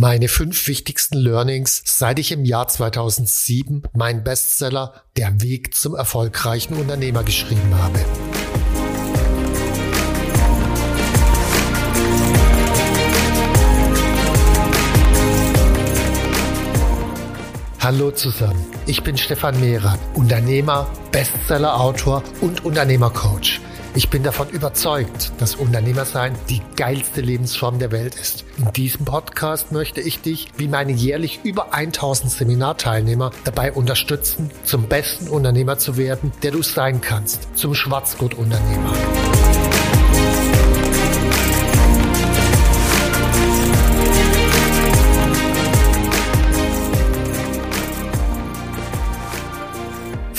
Meine fünf wichtigsten Learnings, seit ich im Jahr 2007 meinen Bestseller Der Weg zum erfolgreichen Unternehmer geschrieben habe. Hallo zusammen, ich bin Stefan Mehrer, Unternehmer, Bestsellerautor und Unternehmercoach. Ich bin davon überzeugt, dass Unternehmersein die geilste Lebensform der Welt ist. In diesem Podcast möchte ich dich, wie meine jährlich über 1000 Seminarteilnehmer, dabei unterstützen, zum besten Unternehmer zu werden, der du sein kannst, zum Schwarzgurt-Unternehmer.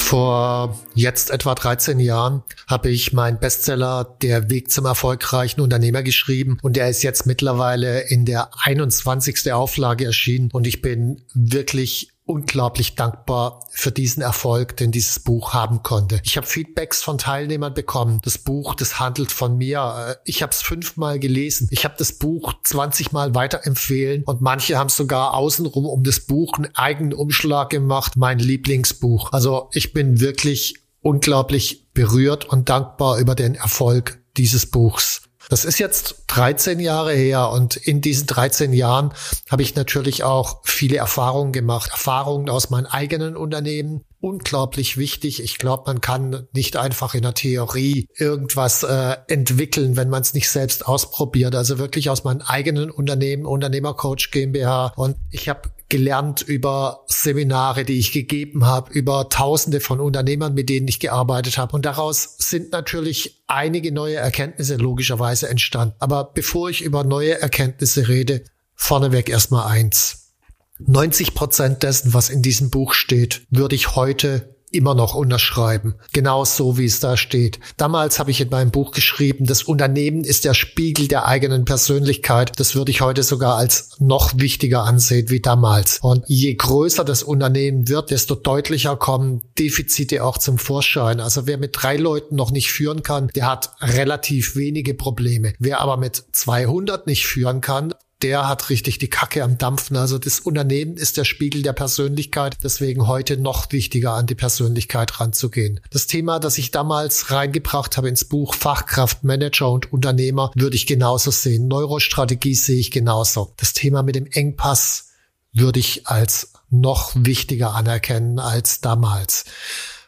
Vor jetzt etwa 13 Jahren habe ich meinen Bestseller Der Weg zum erfolgreichen Unternehmer geschrieben und der ist jetzt mittlerweile in der 21. Auflage erschienen und ich bin wirklich unglaublich dankbar für diesen Erfolg, den dieses Buch haben konnte. Ich habe Feedbacks von Teilnehmern bekommen. Das Buch, das handelt von mir. Ich habe es fünfmal gelesen. Ich habe das Buch 20 Mal weiterempfehlen und manche haben sogar außenrum um das Buch einen eigenen Umschlag gemacht. Mein Lieblingsbuch. Also ich bin wirklich unglaublich berührt und dankbar über den Erfolg dieses Buchs. Das ist jetzt 13 Jahre her und in diesen 13 Jahren habe ich natürlich auch viele Erfahrungen gemacht. Erfahrungen aus meinem eigenen Unternehmen. Unglaublich wichtig. Ich glaube, man kann nicht einfach in der Theorie irgendwas äh, entwickeln, wenn man es nicht selbst ausprobiert. Also wirklich aus meinem eigenen Unternehmen, Unternehmercoach GmbH. Und ich habe gelernt über Seminare, die ich gegeben habe, über Tausende von Unternehmern, mit denen ich gearbeitet habe. Und daraus sind natürlich einige neue Erkenntnisse logischerweise entstanden. Aber bevor ich über neue Erkenntnisse rede, vorneweg erstmal eins. 90 Prozent dessen, was in diesem Buch steht, würde ich heute immer noch unterschreiben. Genau so, wie es da steht. Damals habe ich in meinem Buch geschrieben, das Unternehmen ist der Spiegel der eigenen Persönlichkeit. Das würde ich heute sogar als noch wichtiger ansehen wie damals. Und je größer das Unternehmen wird, desto deutlicher kommen Defizite auch zum Vorschein. Also wer mit drei Leuten noch nicht führen kann, der hat relativ wenige Probleme. Wer aber mit 200 nicht führen kann, der hat richtig die Kacke am Dampfen. Also das Unternehmen ist der Spiegel der Persönlichkeit. Deswegen heute noch wichtiger an die Persönlichkeit ranzugehen. Das Thema, das ich damals reingebracht habe ins Buch Fachkraft, Manager und Unternehmer, würde ich genauso sehen. Neurostrategie sehe ich genauso. Das Thema mit dem Engpass würde ich als noch wichtiger anerkennen als damals.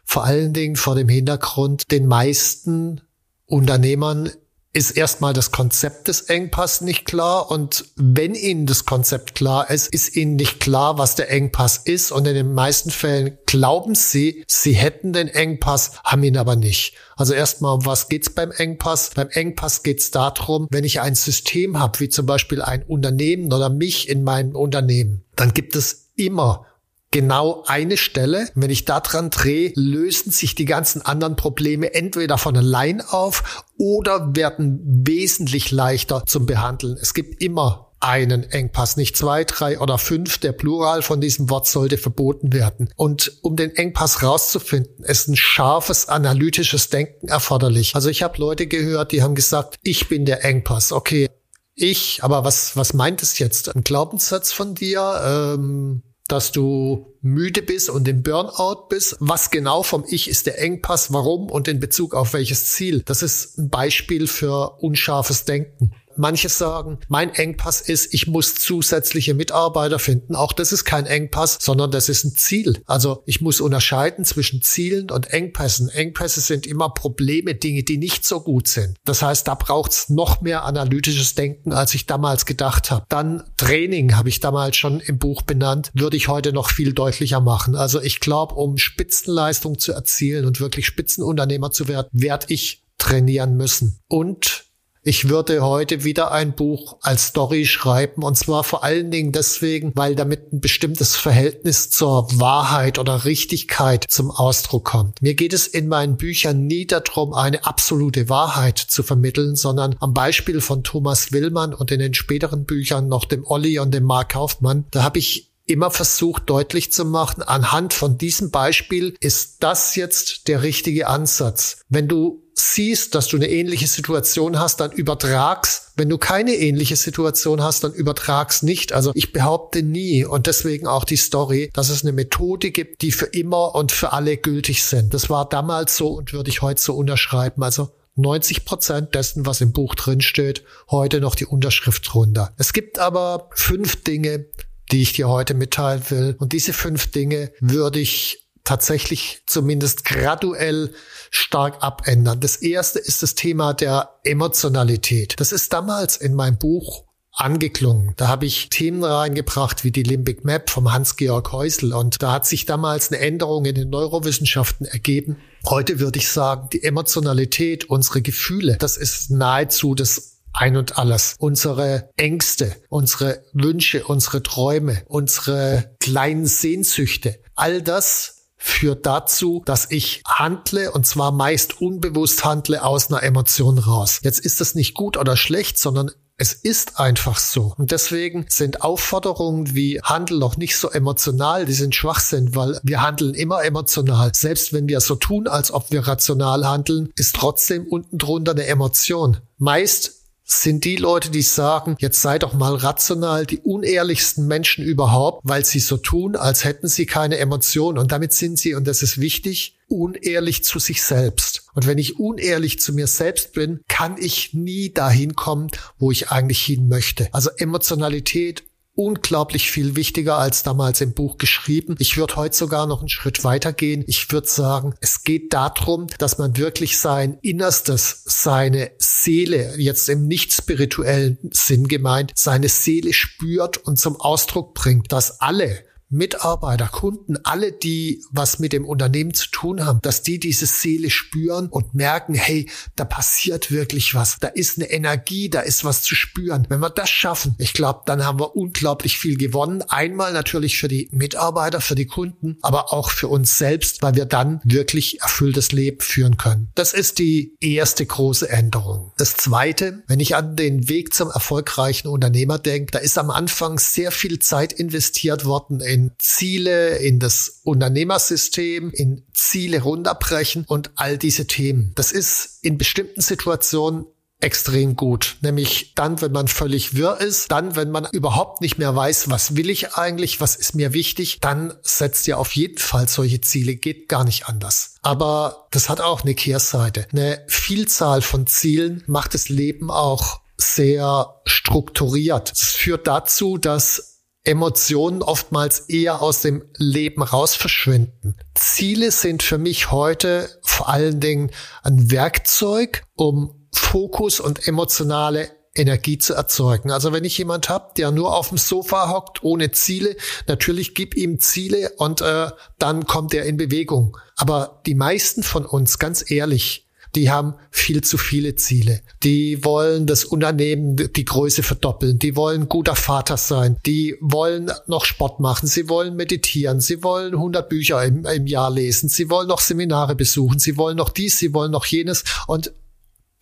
Vor allen Dingen vor dem Hintergrund, den meisten Unternehmern ist erstmal das Konzept des Engpass nicht klar und wenn Ihnen das Konzept klar ist, ist Ihnen nicht klar, was der Engpass ist und in den meisten Fällen glauben Sie, Sie hätten den Engpass, haben ihn aber nicht. Also erstmal, um was geht's beim Engpass? Beim Engpass geht's darum, wenn ich ein System habe, wie zum Beispiel ein Unternehmen oder mich in meinem Unternehmen, dann gibt es immer genau eine Stelle. Wenn ich da dran drehe, lösen sich die ganzen anderen Probleme entweder von allein auf oder werden wesentlich leichter zum Behandeln. Es gibt immer einen Engpass, nicht zwei, drei oder fünf. Der Plural von diesem Wort sollte verboten werden. Und um den Engpass rauszufinden, ist ein scharfes analytisches Denken erforderlich. Also ich habe Leute gehört, die haben gesagt, ich bin der Engpass. Okay, ich, aber was, was meint es jetzt? Ein Glaubenssatz von dir? Ähm, dass du müde bist und im Burnout bist. Was genau vom Ich ist der Engpass, warum und in Bezug auf welches Ziel. Das ist ein Beispiel für unscharfes Denken. Manche sagen, mein Engpass ist, ich muss zusätzliche Mitarbeiter finden. Auch das ist kein Engpass, sondern das ist ein Ziel. Also ich muss unterscheiden zwischen Zielen und Engpässen. Engpässe sind immer Probleme, Dinge, die nicht so gut sind. Das heißt, da braucht es noch mehr analytisches Denken, als ich damals gedacht habe. Dann Training habe ich damals schon im Buch benannt, würde ich heute noch viel deutlicher machen. Also ich glaube, um Spitzenleistung zu erzielen und wirklich Spitzenunternehmer zu werden, werde ich trainieren müssen. Und Ich würde heute wieder ein Buch als Story schreiben und zwar vor allen Dingen deswegen, weil damit ein bestimmtes Verhältnis zur Wahrheit oder Richtigkeit zum Ausdruck kommt. Mir geht es in meinen Büchern nie darum, eine absolute Wahrheit zu vermitteln, sondern am Beispiel von Thomas Willmann und in den späteren Büchern noch dem Olli und dem Mark Kaufmann, da habe ich immer versucht deutlich zu machen, anhand von diesem Beispiel ist das jetzt der richtige Ansatz. Wenn du siehst, dass du eine ähnliche Situation hast, dann übertragst. Wenn du keine ähnliche Situation hast, dann übertragst nicht. Also ich behaupte nie und deswegen auch die Story, dass es eine Methode gibt, die für immer und für alle gültig sind. Das war damals so und würde ich heute so unterschreiben. Also 90 Prozent dessen, was im Buch drinsteht, heute noch die Unterschrift drunter. Es gibt aber fünf Dinge, die ich dir heute mitteilen will. Und diese fünf Dinge würde ich tatsächlich zumindest graduell stark abändern. Das erste ist das Thema der Emotionalität. Das ist damals in meinem Buch angeklungen. Da habe ich Themen reingebracht wie die Limbic Map vom Hans-Georg Häusl und da hat sich damals eine Änderung in den Neurowissenschaften ergeben. Heute würde ich sagen, die Emotionalität, unsere Gefühle, das ist nahezu das ein und alles. Unsere Ängste, unsere Wünsche, unsere Träume, unsere kleinen Sehnsüchte, all das führt dazu, dass ich handle und zwar meist unbewusst handle aus einer Emotion raus. Jetzt ist das nicht gut oder schlecht, sondern es ist einfach so. Und deswegen sind Aufforderungen wie Handel noch nicht so emotional, die sind Schwachsinn, weil wir handeln immer emotional. Selbst wenn wir so tun, als ob wir rational handeln, ist trotzdem unten drunter eine Emotion. Meist sind die Leute, die sagen, jetzt sei doch mal rational, die unehrlichsten Menschen überhaupt, weil sie so tun, als hätten sie keine Emotionen. Und damit sind sie, und das ist wichtig, unehrlich zu sich selbst. Und wenn ich unehrlich zu mir selbst bin, kann ich nie dahin kommen, wo ich eigentlich hin möchte. Also Emotionalität unglaublich viel wichtiger als damals im Buch geschrieben. Ich würde heute sogar noch einen Schritt weiter gehen. Ich würde sagen, es geht darum, dass man wirklich sein Innerstes, seine Seele, jetzt im nicht spirituellen Sinn gemeint, seine Seele spürt und zum Ausdruck bringt, dass alle Mitarbeiter, Kunden, alle, die was mit dem Unternehmen zu tun haben, dass die diese Seele spüren und merken, hey, da passiert wirklich was. Da ist eine Energie, da ist was zu spüren. Wenn wir das schaffen, ich glaube, dann haben wir unglaublich viel gewonnen. Einmal natürlich für die Mitarbeiter, für die Kunden, aber auch für uns selbst, weil wir dann wirklich erfülltes Leben führen können. Das ist die erste große Änderung. Das zweite, wenn ich an den Weg zum erfolgreichen Unternehmer denke, da ist am Anfang sehr viel Zeit investiert worden in in Ziele, in das Unternehmersystem, in Ziele runterbrechen und all diese Themen. Das ist in bestimmten Situationen extrem gut. Nämlich dann, wenn man völlig wirr ist, dann, wenn man überhaupt nicht mehr weiß, was will ich eigentlich, was ist mir wichtig, dann setzt ihr auf jeden Fall solche Ziele, geht gar nicht anders. Aber das hat auch eine Kehrseite. Eine Vielzahl von Zielen macht das Leben auch sehr strukturiert. Es führt dazu, dass Emotionen oftmals eher aus dem Leben raus verschwinden. Ziele sind für mich heute vor allen Dingen ein Werkzeug, um Fokus und emotionale Energie zu erzeugen. Also wenn ich jemand habe, der nur auf dem Sofa hockt, ohne Ziele, natürlich gib ihm Ziele und äh, dann kommt er in Bewegung. Aber die meisten von uns, ganz ehrlich, die haben viel zu viele Ziele. Die wollen das Unternehmen die Größe verdoppeln. Die wollen guter Vater sein. Die wollen noch Sport machen. Sie wollen meditieren. Sie wollen 100 Bücher im, im Jahr lesen. Sie wollen noch Seminare besuchen. Sie wollen noch dies. Sie wollen noch jenes. Und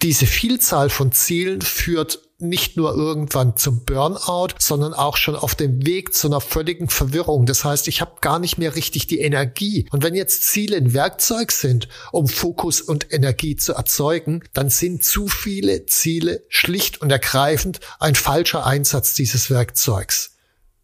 diese Vielzahl von Zielen führt nicht nur irgendwann zum Burnout, sondern auch schon auf dem Weg zu einer völligen Verwirrung. Das heißt, ich habe gar nicht mehr richtig die Energie. Und wenn jetzt Ziele ein Werkzeug sind, um Fokus und Energie zu erzeugen, dann sind zu viele Ziele schlicht und ergreifend ein falscher Einsatz dieses Werkzeugs.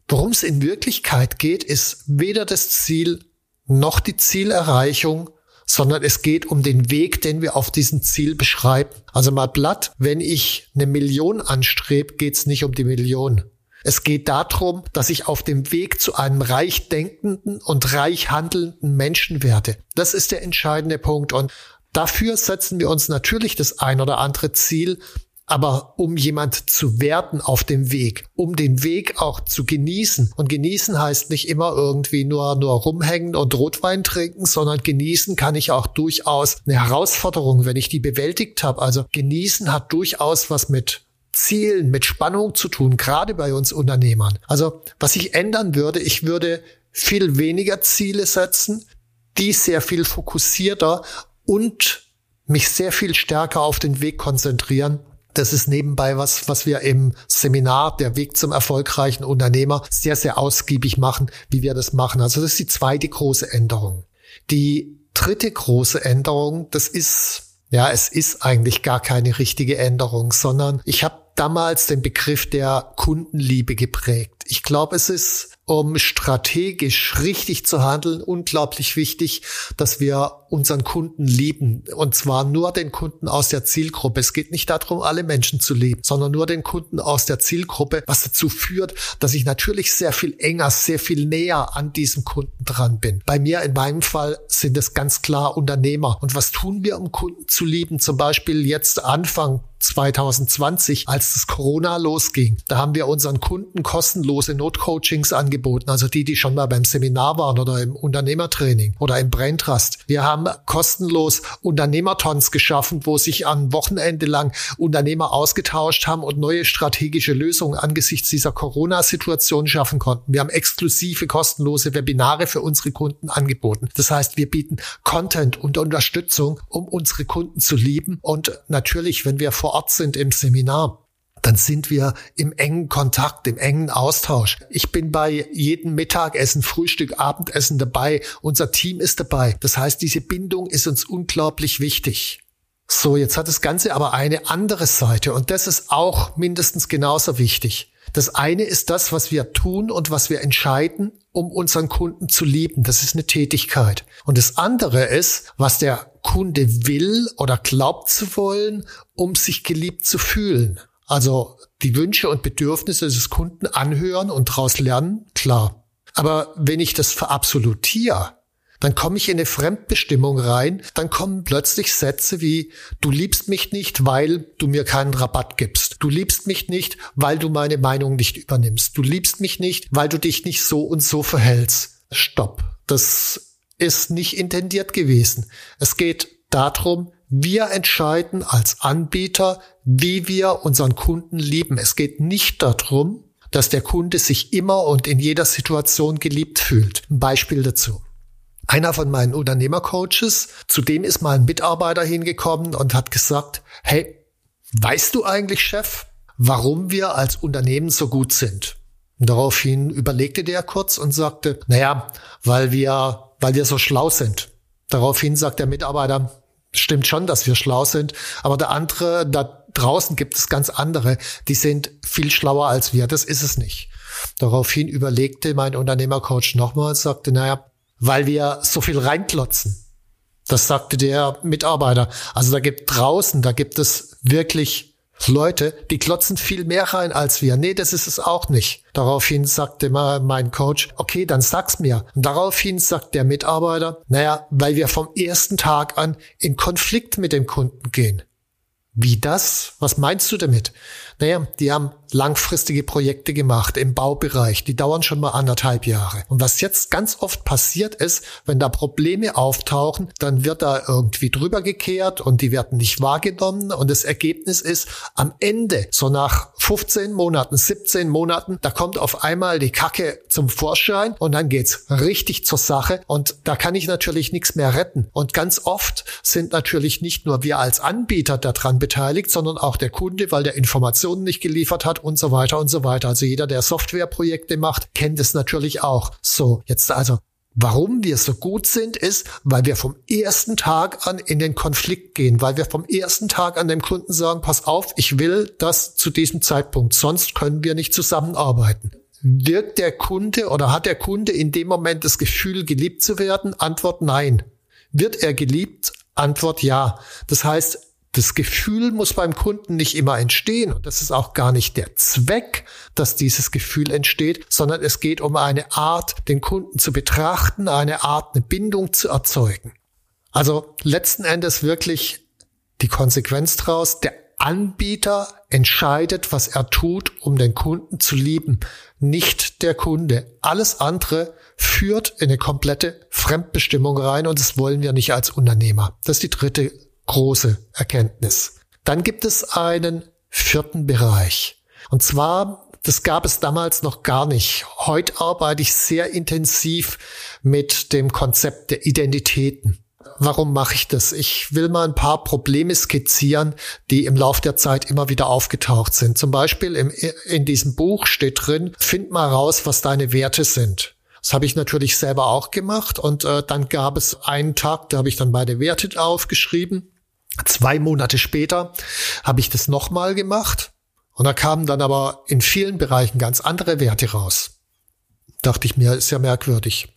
Worum es in Wirklichkeit geht, ist weder das Ziel noch die Zielerreichung, sondern es geht um den Weg, den wir auf diesem Ziel beschreiben. Also mal platt, wenn ich eine Million anstrebe, geht es nicht um die Million. Es geht darum, dass ich auf dem Weg zu einem reich denkenden und reich handelnden Menschen werde. Das ist der entscheidende Punkt. Und dafür setzen wir uns natürlich das ein oder andere Ziel, Aber um jemand zu werden auf dem Weg, um den Weg auch zu genießen. Und genießen heißt nicht immer irgendwie nur, nur rumhängen und Rotwein trinken, sondern genießen kann ich auch durchaus eine Herausforderung, wenn ich die bewältigt habe. Also genießen hat durchaus was mit Zielen, mit Spannung zu tun, gerade bei uns Unternehmern. Also was ich ändern würde, ich würde viel weniger Ziele setzen, die sehr viel fokussierter und mich sehr viel stärker auf den Weg konzentrieren das ist nebenbei was, was wir im Seminar Der Weg zum erfolgreichen Unternehmer sehr, sehr ausgiebig machen, wie wir das machen. Also das ist die zweite große Änderung. Die dritte große Änderung, das ist, ja, es ist eigentlich gar keine richtige Änderung, sondern ich habe damals den Begriff der Kundenliebe geprägt. Ich glaube, es ist um strategisch richtig zu handeln, unglaublich wichtig, dass wir unseren Kunden lieben. Und zwar nur den Kunden aus der Zielgruppe. Es geht nicht darum, alle Menschen zu lieben, sondern nur den Kunden aus der Zielgruppe, was dazu führt, dass ich natürlich sehr viel enger, sehr viel näher an diesem Kunden dran bin. Bei mir in meinem Fall sind es ganz klar Unternehmer. Und was tun wir, um Kunden zu lieben? Zum Beispiel jetzt Anfang 2020, als das Corona losging. Da haben wir unseren Kunden kostenlose Notcoachings angeboten, also die, die schon mal beim Seminar waren oder im Unternehmertraining oder im Braintrust. Wir haben kostenlos Unternehmertons geschaffen, wo sich an Wochenende lang Unternehmer ausgetauscht haben und neue strategische Lösungen angesichts dieser Corona-Situation schaffen konnten. Wir haben exklusive kostenlose Webinare für unsere Kunden angeboten. Das heißt, wir bieten Content und Unterstützung, um unsere Kunden zu lieben und natürlich, wenn wir vor Ort sind im Seminar, dann sind wir im engen Kontakt, im engen Austausch. Ich bin bei jedem Mittagessen, Frühstück, Abendessen dabei. Unser Team ist dabei. Das heißt, diese Bindung ist uns unglaublich wichtig. So, jetzt hat das Ganze aber eine andere Seite und das ist auch mindestens genauso wichtig. Das eine ist das, was wir tun und was wir entscheiden, um unseren Kunden zu lieben. Das ist eine Tätigkeit. Und das andere ist, was der Kunde will oder glaubt zu wollen, um sich geliebt zu fühlen. Also die Wünsche und Bedürfnisse des Kunden anhören und daraus lernen, klar. Aber wenn ich das verabsolutiere, dann komme ich in eine Fremdbestimmung rein, dann kommen plötzlich Sätze wie, du liebst mich nicht, weil du mir keinen Rabatt gibst. Du liebst mich nicht, weil du meine Meinung nicht übernimmst. Du liebst mich nicht, weil du dich nicht so und so verhältst. Stopp. Das ist nicht intendiert gewesen. Es geht darum, wir entscheiden als Anbieter, wie wir unseren Kunden lieben. Es geht nicht darum, dass der Kunde sich immer und in jeder Situation geliebt fühlt. Ein Beispiel dazu. Einer von meinen Unternehmercoaches, zu dem ist mal ein Mitarbeiter hingekommen und hat gesagt, hey, weißt du eigentlich, Chef, warum wir als Unternehmen so gut sind? Und daraufhin überlegte der kurz und sagte, naja, weil wir, weil wir so schlau sind. Daraufhin sagt der Mitarbeiter, stimmt schon, dass wir schlau sind, aber der andere, da draußen gibt es ganz andere, die sind viel schlauer als wir. Das ist es nicht. Daraufhin überlegte mein Unternehmercoach nochmal und sagte, naja, weil wir so viel reinklotzen. Das sagte der Mitarbeiter. Also da gibt draußen, da gibt es wirklich Leute, die klotzen viel mehr rein als wir. Nee, das ist es auch nicht. Daraufhin sagte mein Coach, okay, dann sag's mir. Und daraufhin sagt der Mitarbeiter, naja, weil wir vom ersten Tag an in Konflikt mit dem Kunden gehen. Wie das? Was meinst du damit? Naja, die haben langfristige Projekte gemacht im Baubereich. Die dauern schon mal anderthalb Jahre. Und was jetzt ganz oft passiert ist, wenn da Probleme auftauchen, dann wird da irgendwie drüber gekehrt und die werden nicht wahrgenommen. Und das Ergebnis ist, am Ende, so nach 15 Monaten, 17 Monaten, da kommt auf einmal die Kacke zum Vorschein und dann geht's richtig zur Sache. Und da kann ich natürlich nichts mehr retten. Und ganz oft sind natürlich nicht nur wir als Anbieter daran beteiligt, sondern auch der Kunde, weil der Informationen nicht geliefert hat und so weiter und so weiter. Also jeder, der Softwareprojekte macht, kennt es natürlich auch. So, jetzt also Warum wir so gut sind, ist, weil wir vom ersten Tag an in den Konflikt gehen, weil wir vom ersten Tag an dem Kunden sagen, pass auf, ich will das zu diesem Zeitpunkt, sonst können wir nicht zusammenarbeiten. Wirkt der Kunde oder hat der Kunde in dem Moment das Gefühl, geliebt zu werden? Antwort nein. Wird er geliebt? Antwort ja. Das heißt, das Gefühl muss beim Kunden nicht immer entstehen und das ist auch gar nicht der Zweck, dass dieses Gefühl entsteht, sondern es geht um eine Art, den Kunden zu betrachten, eine Art, eine Bindung zu erzeugen. Also letzten Endes wirklich die Konsequenz daraus, der Anbieter entscheidet, was er tut, um den Kunden zu lieben, nicht der Kunde. Alles andere führt in eine komplette Fremdbestimmung rein und das wollen wir nicht als Unternehmer. Das ist die dritte große Erkenntnis. Dann gibt es einen vierten Bereich. Und zwar, das gab es damals noch gar nicht. Heute arbeite ich sehr intensiv mit dem Konzept der Identitäten. Warum mache ich das? Ich will mal ein paar Probleme skizzieren, die im Laufe der Zeit immer wieder aufgetaucht sind. Zum Beispiel im, in diesem Buch steht drin, find mal raus, was deine Werte sind. Das habe ich natürlich selber auch gemacht und äh, dann gab es einen Tag, da habe ich dann beide Werte aufgeschrieben. Zwei Monate später habe ich das nochmal gemacht und da kamen dann aber in vielen Bereichen ganz andere Werte raus. Dachte ich mir, ist ja merkwürdig.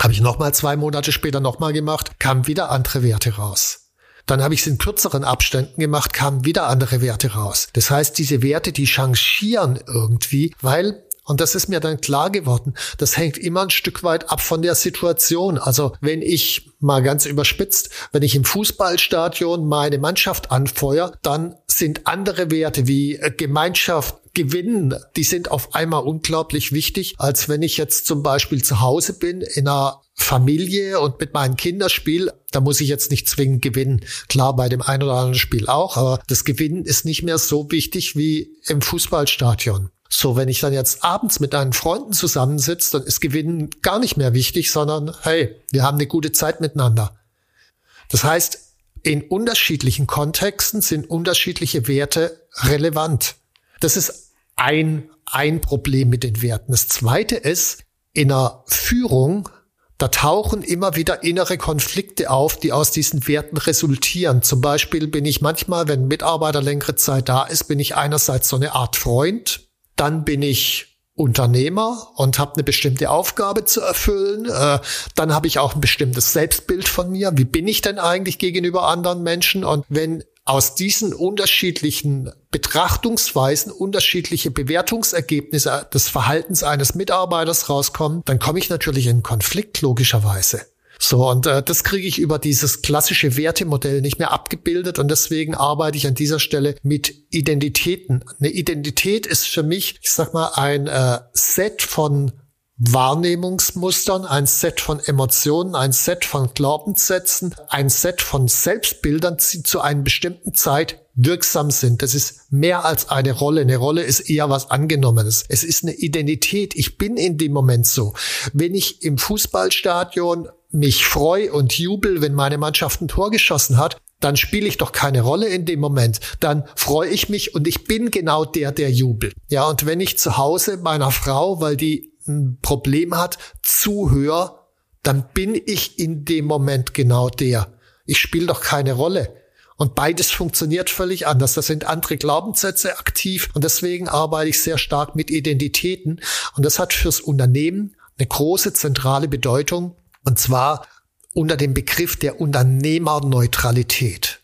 Habe ich nochmal zwei Monate später nochmal gemacht, kamen wieder andere Werte raus. Dann habe ich es in kürzeren Abständen gemacht, kamen wieder andere Werte raus. Das heißt, diese Werte, die changieren irgendwie, weil und das ist mir dann klar geworden. Das hängt immer ein Stück weit ab von der Situation. Also wenn ich mal ganz überspitzt, wenn ich im Fußballstadion meine Mannschaft anfeuere, dann sind andere Werte wie äh, Gemeinschaft, Gewinnen, die sind auf einmal unglaublich wichtig, als wenn ich jetzt zum Beispiel zu Hause bin in einer Familie und mit meinen Kindern spiele, da muss ich jetzt nicht zwingend gewinnen. Klar, bei dem einen oder anderen Spiel auch, aber das Gewinnen ist nicht mehr so wichtig wie im Fußballstadion. So, wenn ich dann jetzt abends mit deinen Freunden zusammensitze, dann ist Gewinnen gar nicht mehr wichtig, sondern hey, wir haben eine gute Zeit miteinander. Das heißt, in unterschiedlichen Kontexten sind unterschiedliche Werte relevant. Das ist ein, ein Problem mit den Werten. Das zweite ist, in einer Führung, da tauchen immer wieder innere Konflikte auf, die aus diesen Werten resultieren. Zum Beispiel bin ich manchmal, wenn Mitarbeiter längere Zeit da ist, bin ich einerseits so eine Art Freund, dann bin ich Unternehmer und habe eine bestimmte Aufgabe zu erfüllen. Äh, dann habe ich auch ein bestimmtes Selbstbild von mir. Wie bin ich denn eigentlich gegenüber anderen Menschen? Und wenn aus diesen unterschiedlichen Betrachtungsweisen unterschiedliche Bewertungsergebnisse des Verhaltens eines Mitarbeiters rauskommen, dann komme ich natürlich in Konflikt logischerweise. So, und äh, das kriege ich über dieses klassische Wertemodell nicht mehr abgebildet und deswegen arbeite ich an dieser Stelle mit Identitäten. Eine Identität ist für mich, ich sag mal, ein äh, Set von Wahrnehmungsmustern, ein Set von Emotionen, ein Set von Glaubenssätzen, ein Set von Selbstbildern, die zu einer bestimmten Zeit wirksam sind. Das ist mehr als eine Rolle. Eine Rolle ist eher was Angenommenes. Es ist eine Identität. Ich bin in dem Moment so. Wenn ich im Fußballstadion mich freue und jubel, wenn meine Mannschaft ein Tor geschossen hat, dann spiele ich doch keine Rolle in dem Moment. Dann freue ich mich und ich bin genau der, der jubelt. Ja, und wenn ich zu Hause meiner Frau, weil die ein Problem hat, zuhöre, dann bin ich in dem Moment genau der. Ich spiele doch keine Rolle. Und beides funktioniert völlig anders. Das sind andere Glaubenssätze aktiv und deswegen arbeite ich sehr stark mit Identitäten. Und das hat fürs Unternehmen eine große zentrale Bedeutung, und zwar unter dem Begriff der Unternehmerneutralität.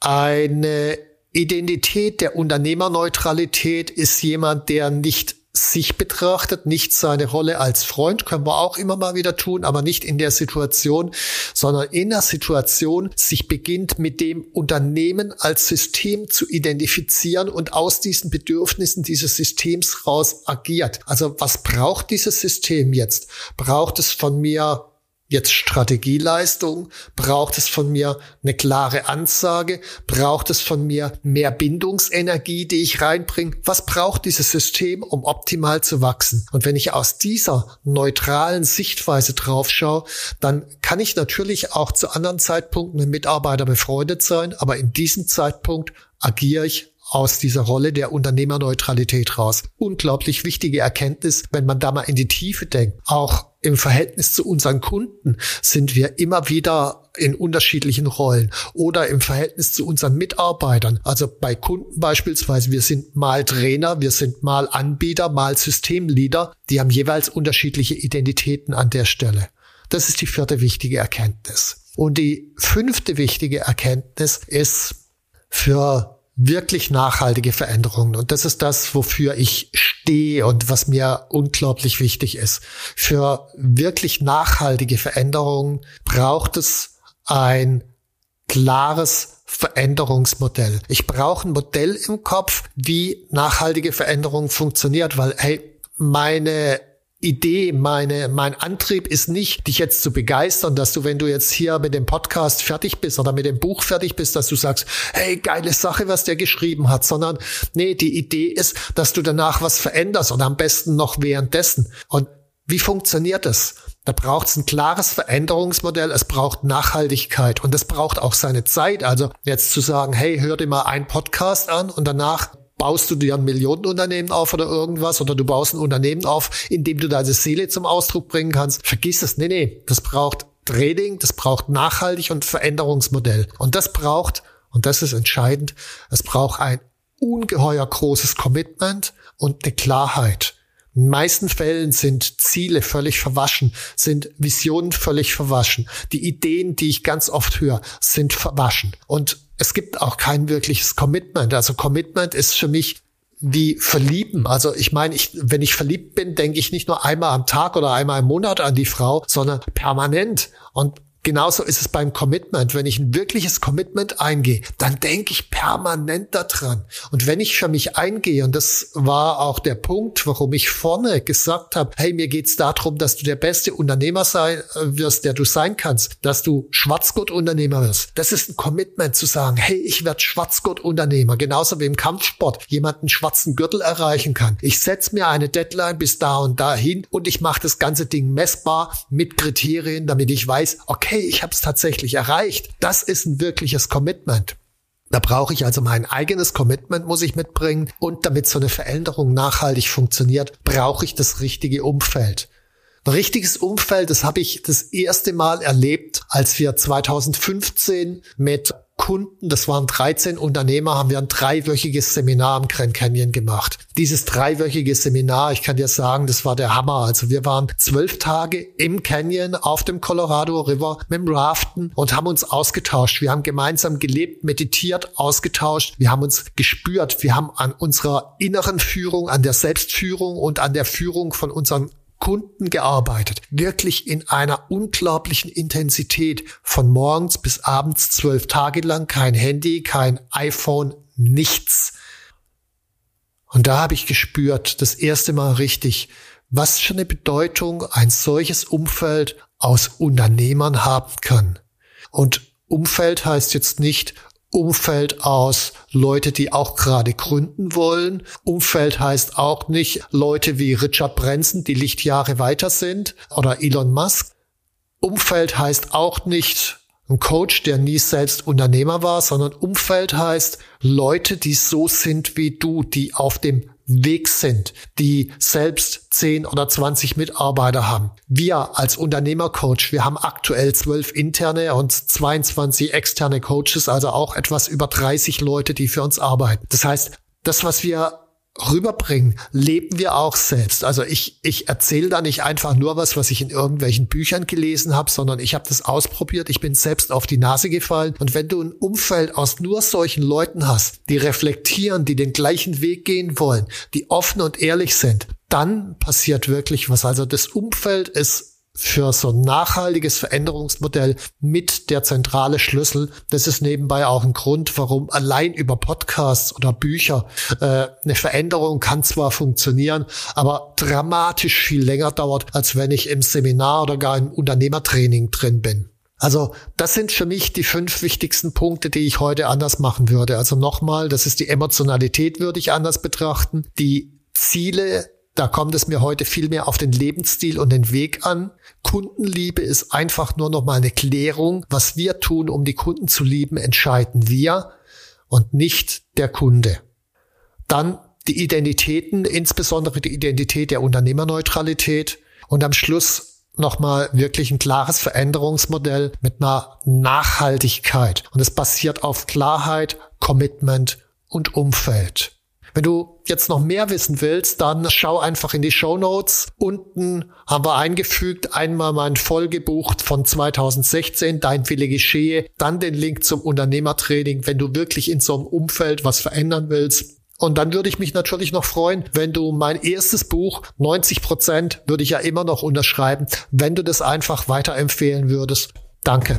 Eine Identität der Unternehmerneutralität ist jemand, der nicht sich betrachtet, nicht seine Rolle als Freund, können wir auch immer mal wieder tun, aber nicht in der Situation, sondern in der Situation sich beginnt mit dem Unternehmen als System zu identifizieren und aus diesen Bedürfnissen dieses Systems raus agiert. Also was braucht dieses System jetzt? Braucht es von mir jetzt Strategieleistung? Braucht es von mir eine klare Ansage? Braucht es von mir mehr Bindungsenergie, die ich reinbringe? Was braucht dieses System, um optimal zu wachsen? Und wenn ich aus dieser neutralen Sichtweise drauf schaue, dann kann ich natürlich auch zu anderen Zeitpunkten mit Mitarbeiter befreundet sein, aber in diesem Zeitpunkt agiere ich aus dieser Rolle der Unternehmerneutralität raus. Unglaublich wichtige Erkenntnis, wenn man da mal in die Tiefe denkt. Auch im Verhältnis zu unseren Kunden sind wir immer wieder in unterschiedlichen Rollen oder im Verhältnis zu unseren Mitarbeitern. Also bei Kunden beispielsweise, wir sind mal Trainer, wir sind mal Anbieter, mal Systemleader. Die haben jeweils unterschiedliche Identitäten an der Stelle. Das ist die vierte wichtige Erkenntnis. Und die fünfte wichtige Erkenntnis ist für wirklich nachhaltige Veränderungen. Und das ist das, wofür ich stehe und was mir unglaublich wichtig ist. Für wirklich nachhaltige Veränderungen braucht es ein klares Veränderungsmodell. Ich brauche ein Modell im Kopf, wie nachhaltige Veränderung funktioniert, weil hey, meine Idee, meine, mein Antrieb ist nicht, dich jetzt zu begeistern, dass du, wenn du jetzt hier mit dem Podcast fertig bist oder mit dem Buch fertig bist, dass du sagst, hey, geile Sache, was der geschrieben hat, sondern nee, die Idee ist, dass du danach was veränderst und am besten noch währenddessen. Und wie funktioniert das? Da braucht es ein klares Veränderungsmodell, es braucht Nachhaltigkeit und es braucht auch seine Zeit. Also jetzt zu sagen, hey, hör dir mal einen Podcast an und danach baust du dir ein Millionenunternehmen auf oder irgendwas oder du baust ein Unternehmen auf, in dem du deine Seele zum Ausdruck bringen kannst. Vergiss es. Nee, nee. Das braucht Trading, das braucht nachhaltig und Veränderungsmodell. Und das braucht, und das ist entscheidend, es braucht ein ungeheuer großes Commitment und eine Klarheit. In meisten Fällen sind Ziele völlig verwaschen, sind Visionen völlig verwaschen. Die Ideen, die ich ganz oft höre, sind verwaschen. Und es gibt auch kein wirkliches Commitment. Also Commitment ist für mich wie verlieben. Also ich meine, ich, wenn ich verliebt bin, denke ich nicht nur einmal am Tag oder einmal im Monat an die Frau, sondern permanent. Und Genauso ist es beim Commitment. Wenn ich ein wirkliches Commitment eingehe, dann denke ich permanent daran. Und wenn ich für mich eingehe, und das war auch der Punkt, warum ich vorne gesagt habe, hey, mir geht's darum, dass du der beste Unternehmer sein äh, wirst, der du sein kannst, dass du Schwarzgurt-Unternehmer wirst. Das ist ein Commitment zu sagen, hey, ich werde Schwarzgurt-Unternehmer. Genauso wie im Kampfsport jemand einen schwarzen Gürtel erreichen kann. Ich setze mir eine Deadline bis da und dahin und ich mache das ganze Ding messbar mit Kriterien, damit ich weiß, okay, hey, ich habe es tatsächlich erreicht. Das ist ein wirkliches Commitment. Da brauche ich also mein eigenes Commitment, muss ich mitbringen. Und damit so eine Veränderung nachhaltig funktioniert, brauche ich das richtige Umfeld. Ein richtiges Umfeld, das habe ich das erste Mal erlebt, als wir 2015 mit Kunden, das waren 13 Unternehmer, haben wir ein dreiwöchiges Seminar am Grand Canyon gemacht. Dieses dreiwöchige Seminar, ich kann dir sagen, das war der Hammer. Also wir waren zwölf Tage im Canyon auf dem Colorado River mit dem Raften und haben uns ausgetauscht. Wir haben gemeinsam gelebt, meditiert, ausgetauscht. Wir haben uns gespürt. Wir haben an unserer inneren Führung, an der Selbstführung und an der Führung von unseren Kunden gearbeitet. Wirklich in einer unglaublichen Intensität. Von morgens bis abends zwölf Tage lang. Kein Handy, kein iPhone, nichts. Und da habe ich gespürt, das erste Mal richtig, was für eine Bedeutung ein solches Umfeld aus Unternehmern haben kann. Und Umfeld heißt jetzt nicht Umfeld aus Leute, die auch gerade gründen wollen. Umfeld heißt auch nicht Leute wie Richard Branson, die Lichtjahre weiter sind, oder Elon Musk. Umfeld heißt auch nicht ein Coach, der nie selbst Unternehmer war, sondern Umfeld heißt Leute, die so sind wie du, die auf dem Weg sind, die selbst 10 oder 20 Mitarbeiter haben. Wir als Unternehmercoach, wir haben aktuell 12 interne und 22 externe Coaches, also auch etwas über 30 Leute, die für uns arbeiten. Das heißt, das, was wir rüberbringen, leben wir auch selbst. Also ich, ich erzähle da nicht einfach nur was, was ich in irgendwelchen Büchern gelesen habe, sondern ich habe das ausprobiert, ich bin selbst auf die Nase gefallen. Und wenn du ein Umfeld aus nur solchen Leuten hast, die reflektieren, die den gleichen Weg gehen wollen, die offen und ehrlich sind, dann passiert wirklich was. Also das Umfeld ist für so ein nachhaltiges Veränderungsmodell mit der zentrale Schlüssel. Das ist nebenbei auch ein Grund, warum allein über Podcasts oder Bücher äh, eine Veränderung kann zwar funktionieren, aber dramatisch viel länger dauert, als wenn ich im Seminar oder gar im Unternehmertraining drin bin. Also das sind für mich die fünf wichtigsten Punkte, die ich heute anders machen würde. Also nochmal, das ist die Emotionalität, würde ich anders betrachten. Die Ziele da kommt es mir heute viel mehr auf den Lebensstil und den Weg an. Kundenliebe ist einfach nur noch mal eine Klärung. Was wir tun, um die Kunden zu lieben, entscheiden wir und nicht der Kunde. Dann die Identitäten, insbesondere die Identität der Unternehmerneutralität und am Schluss nochmal wirklich ein klares Veränderungsmodell mit einer Nachhaltigkeit. Und es basiert auf Klarheit, Commitment und Umfeld. Wenn du jetzt noch mehr wissen willst, dann schau einfach in die Show Notes. Unten haben wir eingefügt einmal mein Folgebuch von 2016, Dein Wille geschehe, dann den Link zum Unternehmertraining, wenn du wirklich in so einem Umfeld was verändern willst. Und dann würde ich mich natürlich noch freuen, wenn du mein erstes Buch, 90 Prozent, würde ich ja immer noch unterschreiben, wenn du das einfach weiterempfehlen würdest. Danke.